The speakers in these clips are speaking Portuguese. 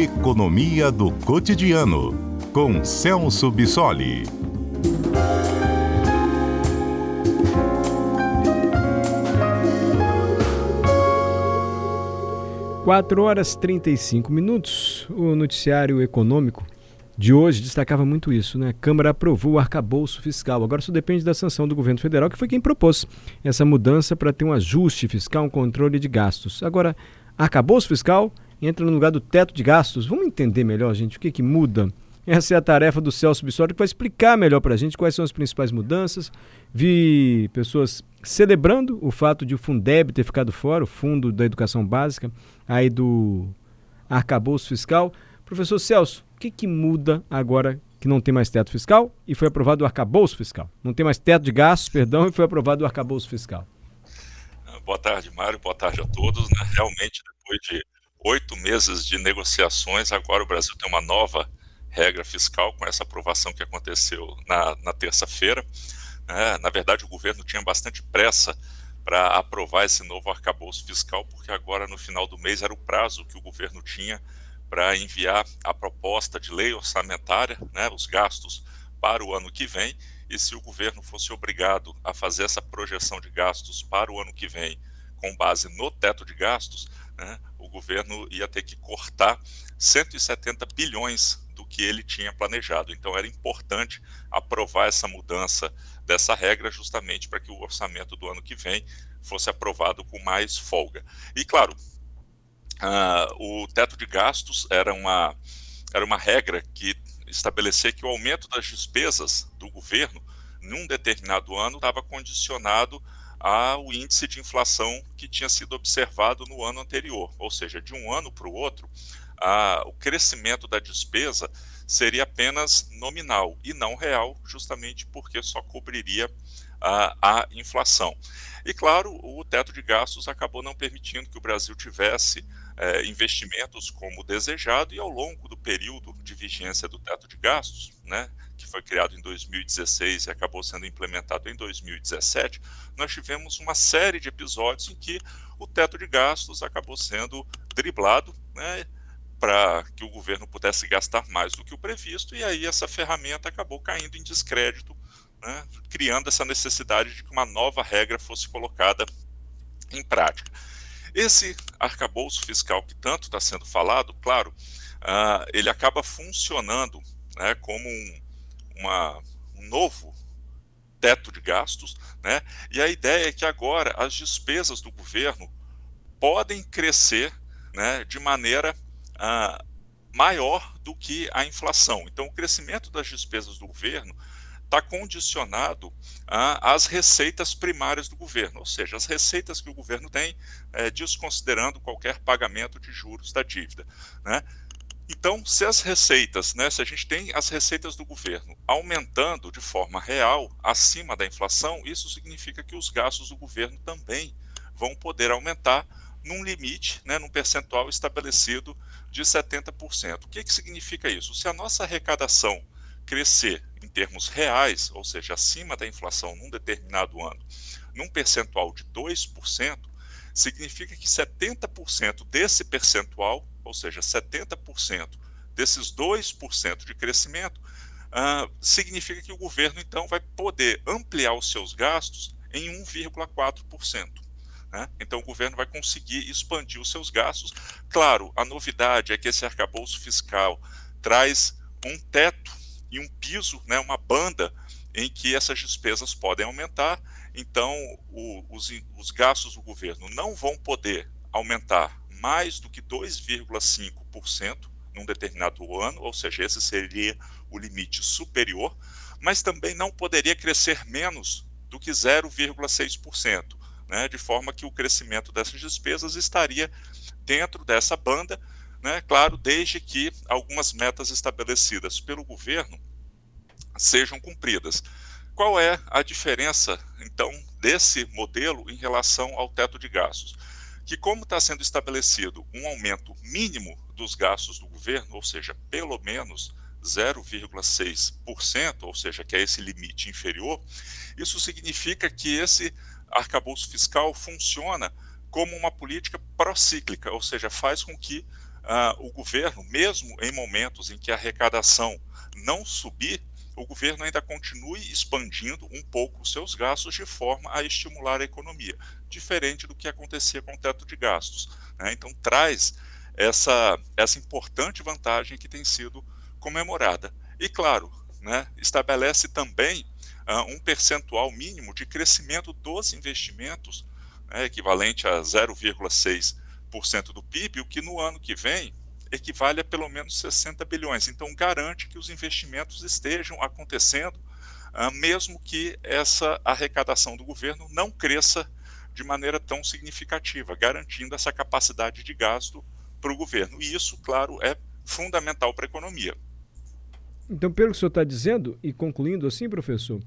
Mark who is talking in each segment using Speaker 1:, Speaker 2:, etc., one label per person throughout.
Speaker 1: Economia do Cotidiano, com Celso Bissoli.
Speaker 2: Quatro horas e 35 minutos. O noticiário econômico de hoje destacava muito isso, né? A Câmara aprovou o arcabouço fiscal. Agora isso depende da sanção do governo federal, que foi quem propôs essa mudança para ter um ajuste fiscal, um controle de gastos. Agora, arcabouço fiscal entra no lugar do teto de gastos. Vamos entender melhor, gente, o que, que muda? Essa é a tarefa do Celso Bissoli, que vai explicar melhor para a gente quais são as principais mudanças. Vi pessoas celebrando o fato de o Fundeb ter ficado fora, o Fundo da Educação Básica, aí do arcabouço fiscal. Professor Celso, o que, que muda agora que não tem mais teto fiscal e foi aprovado o arcabouço fiscal? Não tem mais teto de gastos, perdão, e foi aprovado o arcabouço fiscal.
Speaker 3: Boa tarde, Mário. Boa tarde a todos. Né? Realmente, depois de oito meses de negociações, agora o Brasil tem uma nova regra fiscal com essa aprovação que aconteceu na, na terça-feira. É, na verdade, o governo tinha bastante pressa para aprovar esse novo arcabouço fiscal, porque agora, no final do mês, era o prazo que o governo tinha para enviar a proposta de lei orçamentária, né, os gastos para o ano que vem, e se o governo fosse obrigado a fazer essa projeção de gastos para o ano que vem com base no teto de gastos, né, o governo ia ter que cortar 170 bilhões do que ele tinha planejado. Então era importante aprovar essa mudança dessa regra justamente para que o orçamento do ano que vem fosse aprovado com mais folga. E claro, uh, o teto de gastos era uma, era uma regra que estabelecia que o aumento das despesas do governo num determinado ano estava condicionado ao índice de inflação que tinha sido observado no ano anterior, ou seja, de um ano para o outro, o crescimento da despesa seria apenas nominal e não real, justamente porque só cobriria a, a inflação. E claro, o teto de gastos acabou não permitindo que o Brasil tivesse é, investimentos como desejado e ao longo do período de vigência do teto de gastos, né, que foi criado em 2016 e acabou sendo implementado em 2017, nós tivemos uma série de episódios em que o teto de gastos acabou sendo driblado, né, para que o governo pudesse gastar mais do que o previsto, e aí essa ferramenta acabou caindo em descrédito, né, criando essa necessidade de que uma nova regra fosse colocada em prática. Esse arcabouço fiscal que tanto está sendo falado, claro, uh, ele acaba funcionando né, como um, uma, um novo teto de gastos, né, e a ideia é que agora as despesas do governo podem crescer né, de maneira uh, maior do que a inflação. Então, o crescimento das despesas do governo está condicionado às receitas primárias do governo, ou seja, as receitas que o governo tem, é, desconsiderando qualquer pagamento de juros da dívida. Né? Então, se as receitas, né, se a gente tem as receitas do governo aumentando de forma real, acima da inflação, isso significa que os gastos do governo também vão poder aumentar num limite, né, num percentual estabelecido de 70%. O que, que significa isso? Se a nossa arrecadação crescer em termos reais, ou seja, acima da inflação num determinado ano, num percentual de 2%, significa que 70% desse percentual, ou seja, 70% desses 2% de crescimento, uh, significa que o governo então vai poder ampliar os seus gastos em 1,4%. Né? Então, o governo vai conseguir expandir os seus gastos. Claro, a novidade é que esse arcabouço fiscal traz um teto e um piso, né, uma banda em que essas despesas podem aumentar. Então, o, os, os gastos do governo não vão poder aumentar mais do que 2,5% num determinado ano, ou seja, esse seria o limite superior, mas também não poderia crescer menos do que 0,6%, né, de forma que o crescimento dessas despesas estaria dentro dessa banda né? Claro, desde que algumas metas estabelecidas pelo governo sejam cumpridas. Qual é a diferença, então, desse modelo em relação ao teto de gastos? Que, como está sendo estabelecido um aumento mínimo dos gastos do governo, ou seja, pelo menos 0,6%, ou seja, que é esse limite inferior, isso significa que esse arcabouço fiscal funciona como uma política procíclica, ou seja, faz com que uh, o governo, mesmo em momentos em que a arrecadação não subir, o governo ainda continue expandindo um pouco os seus gastos de forma a estimular a economia, diferente do que acontecia com o teto de gastos. Né? Então, traz essa, essa importante vantagem que tem sido comemorada. E, claro, né, estabelece também uh, um percentual mínimo de crescimento dos investimentos, né, equivalente a 0,6% do PIB, o que no ano que vem equivale a pelo menos 60 bilhões. Então, garante que os investimentos estejam acontecendo, uh, mesmo que essa arrecadação do governo não cresça de maneira tão significativa, garantindo essa capacidade de gasto para o governo. E isso, claro, é fundamental para a economia.
Speaker 2: Então, pelo que o senhor está dizendo, e concluindo assim, professor,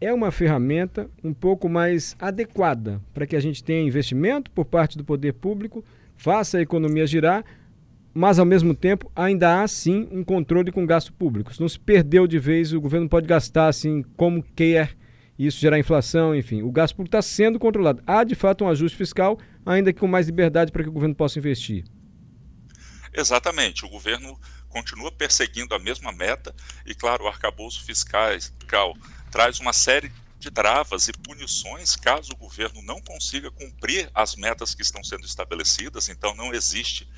Speaker 2: é uma ferramenta um pouco mais adequada para que a gente tenha investimento por parte do poder público, faça a economia girar, mas ao mesmo tempo ainda há sim um controle com gasto público. Se não se perdeu de vez, o governo pode gastar assim como quer, isso gerar inflação, enfim. O gasto público está sendo controlado. Há de fato um ajuste fiscal, ainda que com mais liberdade para que o governo possa investir.
Speaker 3: Exatamente. O governo continua perseguindo a mesma meta e, claro, o arcabouço fiscal traz uma série de travas e punições caso o governo não consiga cumprir as metas que estão sendo estabelecidas. Então, não existe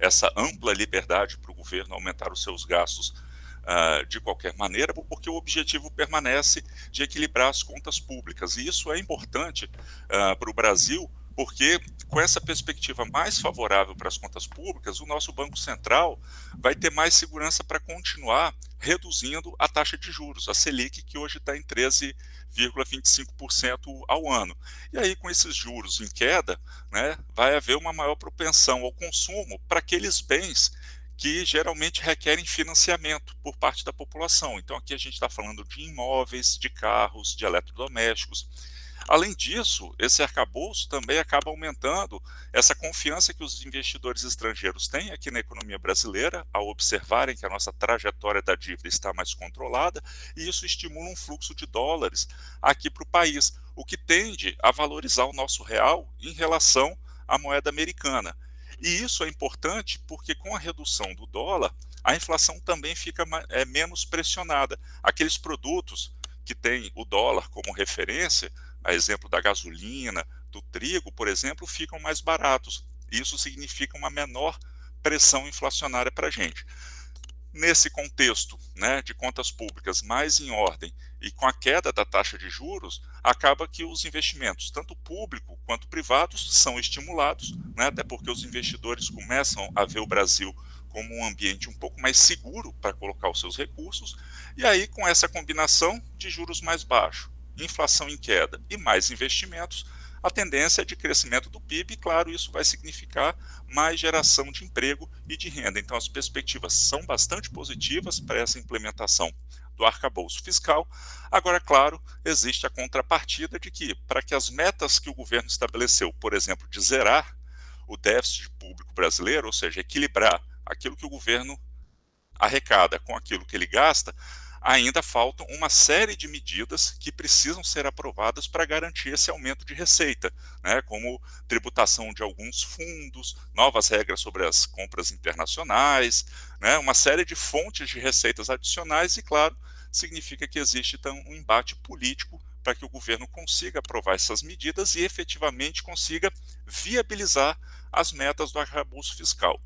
Speaker 3: essa ampla liberdade para o governo aumentar os seus gastos uh, de qualquer maneira, porque o objetivo permanece de equilibrar as contas públicas. E isso é importante uh, para o Brasil, porque com essa perspectiva mais favorável para as contas públicas, o nosso Banco Central vai ter mais segurança para continuar reduzindo a taxa de juros, a Selic, que hoje está em 13,25% ao ano. E aí, com esses juros em queda, né, vai haver uma maior propensão ao consumo para aqueles bens que geralmente requerem financiamento por parte da população. Então, aqui a gente está falando de imóveis, de carros, de eletrodomésticos. Além disso, esse arcabouço também acaba aumentando essa confiança que os investidores estrangeiros têm aqui na economia brasileira, ao observarem que a nossa trajetória da dívida está mais controlada, e isso estimula um fluxo de dólares aqui para o país, o que tende a valorizar o nosso real em relação à moeda americana. E isso é importante porque, com a redução do dólar, a inflação também fica é, menos pressionada. Aqueles produtos que têm o dólar como referência a exemplo da gasolina, do trigo, por exemplo, ficam mais baratos. Isso significa uma menor pressão inflacionária para a gente. Nesse contexto né, de contas públicas mais em ordem e com a queda da taxa de juros, acaba que os investimentos, tanto público quanto privados, são estimulados, né, até porque os investidores começam a ver o Brasil como um ambiente um pouco mais seguro para colocar os seus recursos, e aí com essa combinação de juros mais baixos inflação em queda e mais investimentos, a tendência é de crescimento do PIB, e claro, isso vai significar mais geração de emprego e de renda. Então, as perspectivas são bastante positivas para essa implementação do arcabouço fiscal. Agora, claro, existe a contrapartida de que, para que as metas que o governo estabeleceu, por exemplo, de zerar o déficit público brasileiro, ou seja, equilibrar aquilo que o governo arrecada com aquilo que ele gasta, ainda faltam uma série de medidas que precisam ser aprovadas para garantir esse aumento de receita, né, como tributação de alguns fundos, novas regras sobre as compras internacionais, né, uma série de fontes de receitas adicionais e, claro, significa que existe então um embate político para que o governo consiga aprovar essas medidas e efetivamente consiga viabilizar as metas do arcabouço fiscal.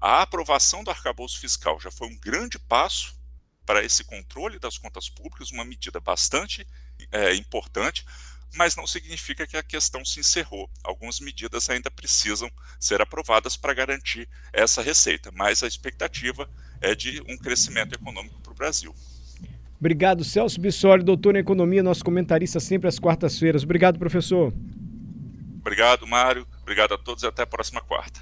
Speaker 3: A aprovação do arcabouço fiscal já foi um grande passo para esse controle das contas públicas, uma medida bastante é, importante, mas não significa que a questão se encerrou. Algumas medidas ainda precisam ser aprovadas para garantir essa receita, mas a expectativa é de um crescimento econômico para o Brasil.
Speaker 2: Obrigado, Celso Bissoli, doutor em economia, nosso comentarista sempre às quartas-feiras. Obrigado, professor.
Speaker 3: Obrigado, Mário. Obrigado a todos e até a próxima quarta.